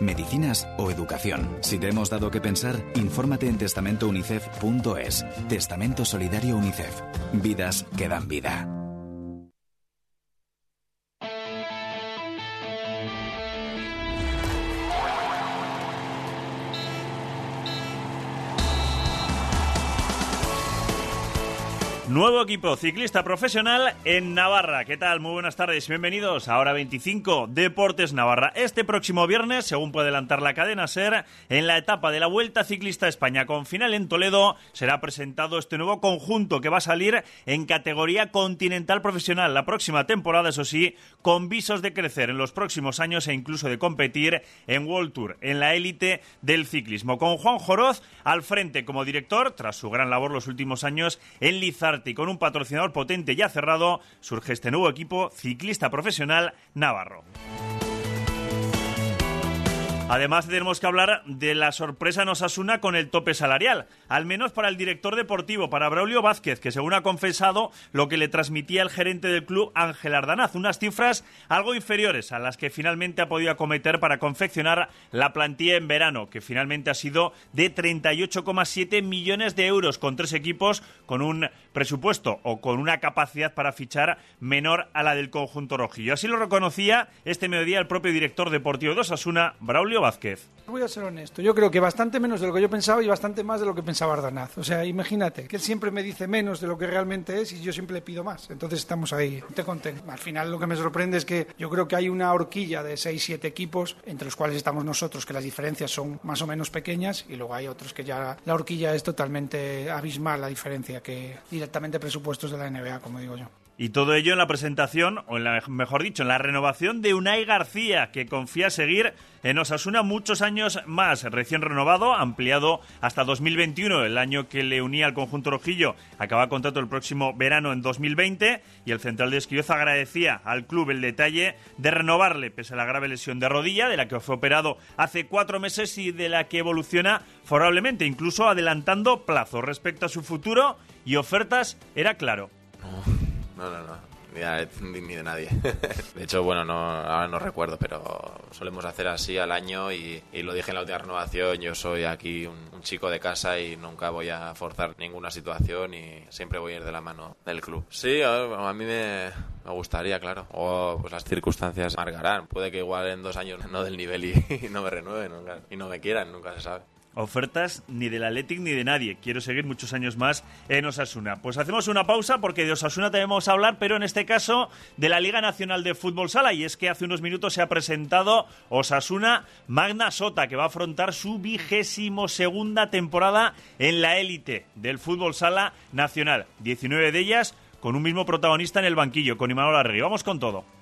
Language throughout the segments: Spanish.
medicinas o educación. Si te hemos dado que pensar, infórmate en testamentounicef.es. Testamento Solidario UNICEF. Vidas que dan vida. Nuevo equipo ciclista profesional en Navarra. ¿Qué tal? Muy buenas tardes. Bienvenidos a Hora 25 Deportes Navarra. Este próximo viernes, según puede adelantar la cadena SER, en la etapa de la Vuelta Ciclista España con final en Toledo, será presentado este nuevo conjunto que va a salir en categoría continental profesional la próxima temporada, eso sí, con visos de crecer en los próximos años e incluso de competir en World Tour, en la élite del ciclismo. Con Juan Joroz al frente como director, tras su gran labor los últimos años en Lizarte y con un patrocinador potente ya cerrado, surge este nuevo equipo ciclista profesional Navarro. Además, tenemos que hablar de la sorpresa en Osasuna con el tope salarial, al menos para el director deportivo, para Braulio Vázquez, que según ha confesado lo que le transmitía el gerente del club, Ángel Ardanaz, unas cifras algo inferiores a las que finalmente ha podido acometer para confeccionar la plantilla en verano, que finalmente ha sido de 38,7 millones de euros con tres equipos, con un presupuesto o con una capacidad para fichar menor a la del conjunto rojillo. Así lo reconocía este mediodía el propio director deportivo de Osasuna, Braulio Vázquez. Voy a ser honesto, yo creo que bastante menos de lo que yo pensaba y bastante más de lo que pensaba Ardanaz. O sea, imagínate, que él siempre me dice menos de lo que realmente es y yo siempre le pido más. Entonces estamos ahí, te conté. Al final lo que me sorprende es que yo creo que hay una horquilla de 6-7 equipos, entre los cuales estamos nosotros, que las diferencias son más o menos pequeñas y luego hay otros que ya la horquilla es totalmente abismal la diferencia que directamente presupuestos de la NBA, como digo yo. Y todo ello en la presentación, o en la, mejor dicho, en la renovación de Unai García, que confía seguir en Osasuna muchos años más. Recién renovado, ampliado hasta 2021, el año que le unía al conjunto rojillo. Acaba contrato el próximo verano en 2020 y el central de Esquioza agradecía al club el detalle de renovarle, pese a la grave lesión de rodilla, de la que fue operado hace cuatro meses y de la que evoluciona favorablemente, incluso adelantando plazo respecto a su futuro y ofertas, era claro. No, no, no. Ni, ni de nadie. De hecho, bueno, no, ahora no recuerdo, pero solemos hacer así al año y, lo dije en la última renovación. Yo soy aquí un, chico de casa y nunca voy a forzar ninguna situación y siempre voy a ir de la mano del club. Sí, a, mí me, gustaría, claro. O pues las circunstancias marcarán. Puede que igual en dos años no del nivel y, y no me renueven y no me quieran, nunca se sabe ofertas ni del Athletic ni de nadie. Quiero seguir muchos años más en Osasuna. Pues hacemos una pausa porque de Osasuna tenemos a hablar, pero en este caso de la Liga Nacional de Fútbol Sala. Y es que hace unos minutos se ha presentado Osasuna Magna Sota, que va a afrontar su vigésimo segunda temporada en la élite del Fútbol Sala Nacional. 19 de ellas con un mismo protagonista en el banquillo, con Imanol Arregui. Vamos con todo.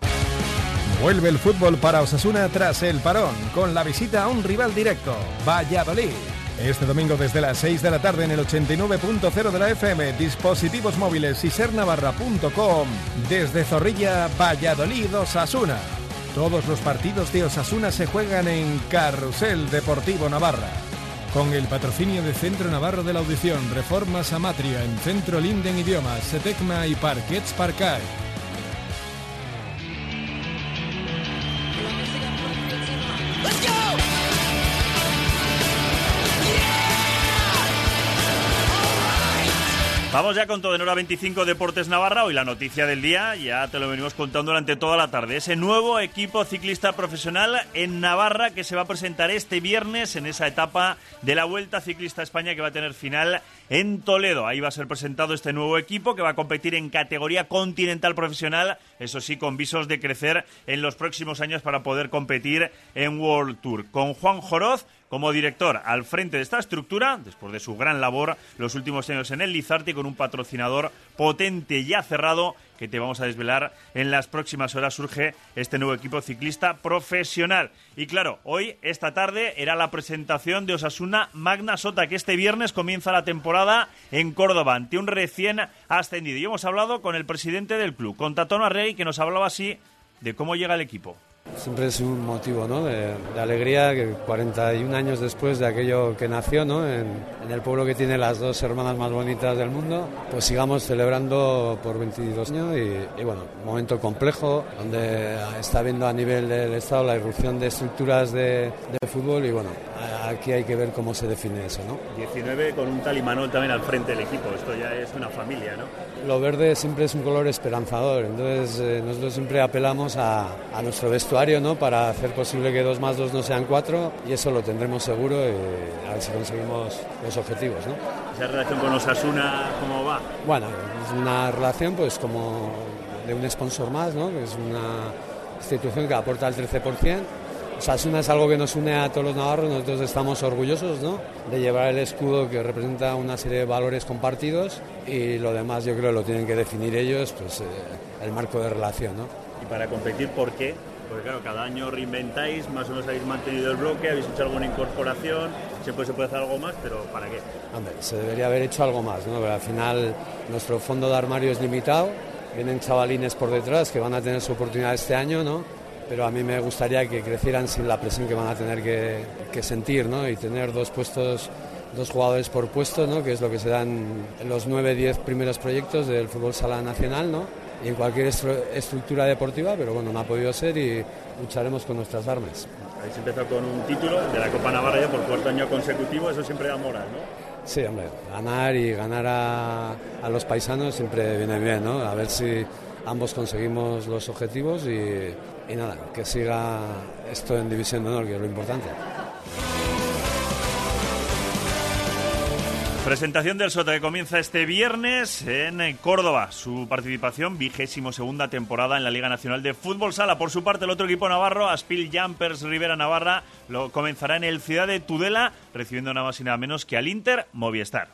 Vuelve el fútbol para Osasuna tras el parón, con la visita a un rival directo, Valladolid. Este domingo desde las 6 de la tarde en el 89.0 de la FM, dispositivos móviles y sernavarra.com, desde Zorrilla, Valladolid, Osasuna. Todos los partidos de Osasuna se juegan en Carrusel Deportivo Navarra. Con el patrocinio de Centro Navarro de la Audición, Reformas Amatria en Centro Linden Idiomas, Setecma y Parquets Parcay. Vamos ya con todo en hora 25 Deportes Navarra. Hoy la noticia del día, ya te lo venimos contando durante toda la tarde. Ese nuevo equipo ciclista profesional en Navarra que se va a presentar este viernes en esa etapa de la Vuelta Ciclista España que va a tener final en Toledo. Ahí va a ser presentado este nuevo equipo que va a competir en categoría continental profesional, eso sí, con visos de crecer en los próximos años para poder competir en World Tour. Con Juan Joroz como director al frente de esta estructura, después de su gran labor los últimos años en el Lizarte, con un patrocinador potente ya cerrado que te vamos a desvelar en las próximas horas surge este nuevo equipo ciclista profesional. Y claro, hoy, esta tarde, era la presentación de Osasuna Magna Sota, que este viernes comienza la temporada en Córdoba, ante un recién ascendido. Y hemos hablado con el presidente del club, con Tatón Arrey, que nos hablaba así de cómo llega el equipo. Siempre es un motivo ¿no? de, alegría que 41 años después de aquello que nació ¿no? en, el pueblo que tiene las dos hermanas más bonitas del mundo, pues sigamos celebrando por 22 años y, bueno, un momento complejo donde está viendo a nivel del Estado la irrupción de estructuras de, de fútbol y bueno, aquí hay que ver cómo se define eso. ¿no? 19 con un talimanol también al frente del equipo, esto ya es una familia, ¿no? Lo verde siempre es un color esperanzador, entonces eh, nosotros siempre apelamos a, a nuestro vestuario ¿no? para hacer posible que dos más dos no sean cuatro y eso lo tendremos seguro y a ver si conseguimos los objetivos. ¿no? ¿Esa relación con Osasuna cómo va? Bueno, es una relación pues como de un sponsor más, ¿no? es una institución que aporta el 13%. Osasuna es algo que nos une a todos los navarros, nosotros estamos orgullosos ¿no? de llevar el escudo que representa una serie de valores compartidos y lo demás yo creo lo tienen que definir ellos, pues eh, el marco de relación. ¿no? ¿Y para competir por qué? Porque claro, cada año reinventáis, más o menos habéis mantenido el bloque, habéis hecho alguna incorporación, siempre se puede hacer algo más, pero ¿para qué? Hombre, se debería haber hecho algo más, ¿no? Pero al final nuestro fondo de armario es limitado, vienen chavalines por detrás que van a tener su oportunidad este año, ¿no? Pero a mí me gustaría que crecieran sin la presión que van a tener que, sentir, ¿no? Y tener dos puestos dos jugadores por puesto, ¿no? que es lo que se dan en los 9-10 primeros proyectos del fútbol sala nacional. ¿no? Y en cualquier estructura deportiva, pero bueno, no ha podido ser y lucharemos con nuestras armas. Habéis empezado con un título de la Copa Navarra ya por cuarto año consecutivo, eso siempre da moral, ¿no? Sí, hombre, ganar y ganar a, a los paisanos siempre viene bien, ¿no? A ver si ambos conseguimos los objetivos y, y nada, que siga esto en División de Honor, que es lo importante. Presentación del Sota que comienza este viernes en Córdoba. Su participación, vigésimo segunda temporada en la Liga Nacional de Fútbol Sala. Por su parte, el otro equipo navarro, Aspil Jumpers Rivera Navarra, lo comenzará en el Ciudad de Tudela, recibiendo nada más y nada menos que al Inter Movistar.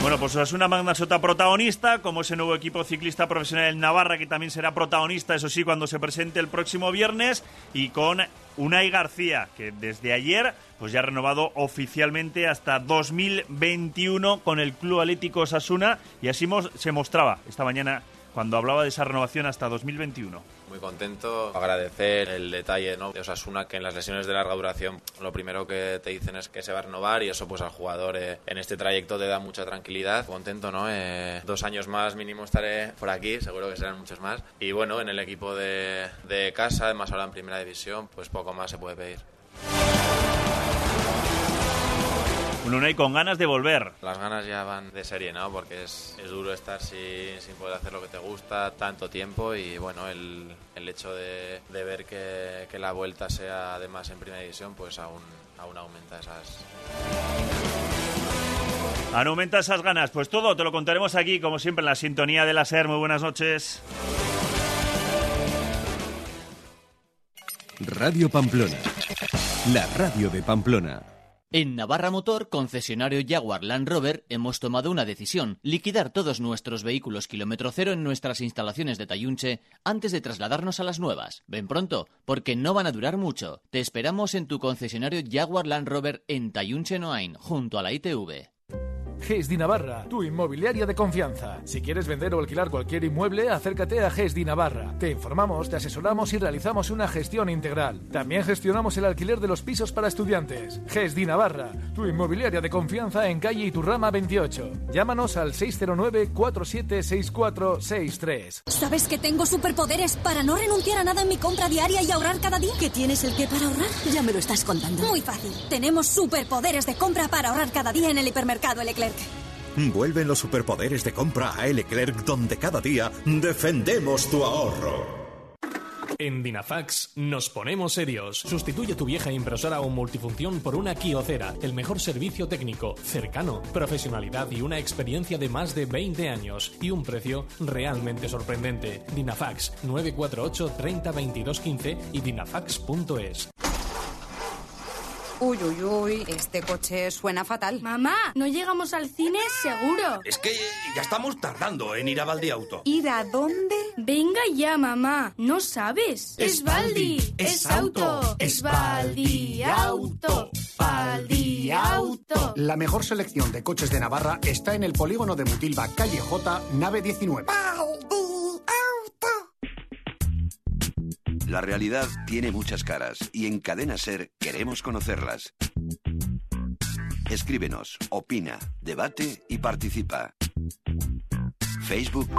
Bueno, pues es una Magna Sota protagonista, como ese nuevo equipo ciclista profesional en Navarra, que también será protagonista, eso sí, cuando se presente el próximo viernes, y con Unai García, que desde ayer pues ya ha renovado oficialmente hasta 2021 con el Club Atlético Sasuna, y así se mostraba esta mañana cuando hablaba de esa renovación hasta 2021. Muy contento, agradecer el detalle ¿no? de Osasuna que en las lesiones de larga duración lo primero que te dicen es que se va a renovar y eso pues al jugador eh, en este trayecto te da mucha tranquilidad. Contento, ¿no? Eh, dos años más mínimo estaré por aquí, seguro que serán muchos más. Y bueno, en el equipo de, de casa, además ahora en primera división, pues poco más se puede pedir. Un Unai con ganas de volver. Las ganas ya van de serie, ¿no? Porque es, es duro estar sin, sin, poder hacer lo que te gusta tanto tiempo y bueno, el, el hecho de, de ver que, que, la vuelta sea además en primera división, pues aún, aún aumenta esas... Aún aumenta esas ganas. Pues todo te lo contaremos aquí, como siempre, en la sintonía de la SER. Muy buenas noches. Radio Pamplona. La radio de Pamplona. En Navarra Motor, concesionario Jaguar Land Rover, hemos tomado una decisión, liquidar todos nuestros vehículos kilómetro cero en nuestras instalaciones de Tayunche antes de trasladarnos a las nuevas. Ven pronto, porque no van a durar mucho. Te esperamos en tu concesionario Jaguar Land Rover en Tayunche Noain, junto a la ITV. GESDI Navarra, tu inmobiliaria de confianza. Si quieres vender o alquilar cualquier inmueble, acércate a GESDI Navarra. Te informamos, te asesoramos y realizamos una gestión integral. También gestionamos el alquiler de los pisos para estudiantes. GESDI Navarra, tu inmobiliaria de confianza en calle Iturrama 28. Llámanos al 609-476463. ¿Sabes que tengo superpoderes para no renunciar a nada en mi compra diaria y ahorrar cada día? ¿Que tienes el qué para ahorrar? Ya me lo estás contando. Muy fácil. Tenemos superpoderes de compra para ahorrar cada día en el hipermercado Vuelven los superpoderes de compra a Leclerc, donde cada día defendemos tu ahorro. En Dinafax nos ponemos serios. Sustituye tu vieja impresora o multifunción por una Kiocera, el mejor servicio técnico, cercano, profesionalidad y una experiencia de más de 20 años y un precio realmente sorprendente. Dinafax 948 30 22 15 y dinafax.es. Uy, uy, uy, este coche suena fatal. Mamá, no llegamos al cine seguro. Es que ya estamos tardando en ir a Valdiauto. ¿Ir a dónde? Venga ya, mamá. ¿No sabes? Es Baldi. Es auto. Es Baldi Auto. Baldi Auto. La mejor selección de coches de Navarra está en el polígono de Mutilva, calle J, nave 19. La realidad tiene muchas caras y en Cadena Ser queremos conocerlas. Escríbenos, opina, debate y participa. Facebook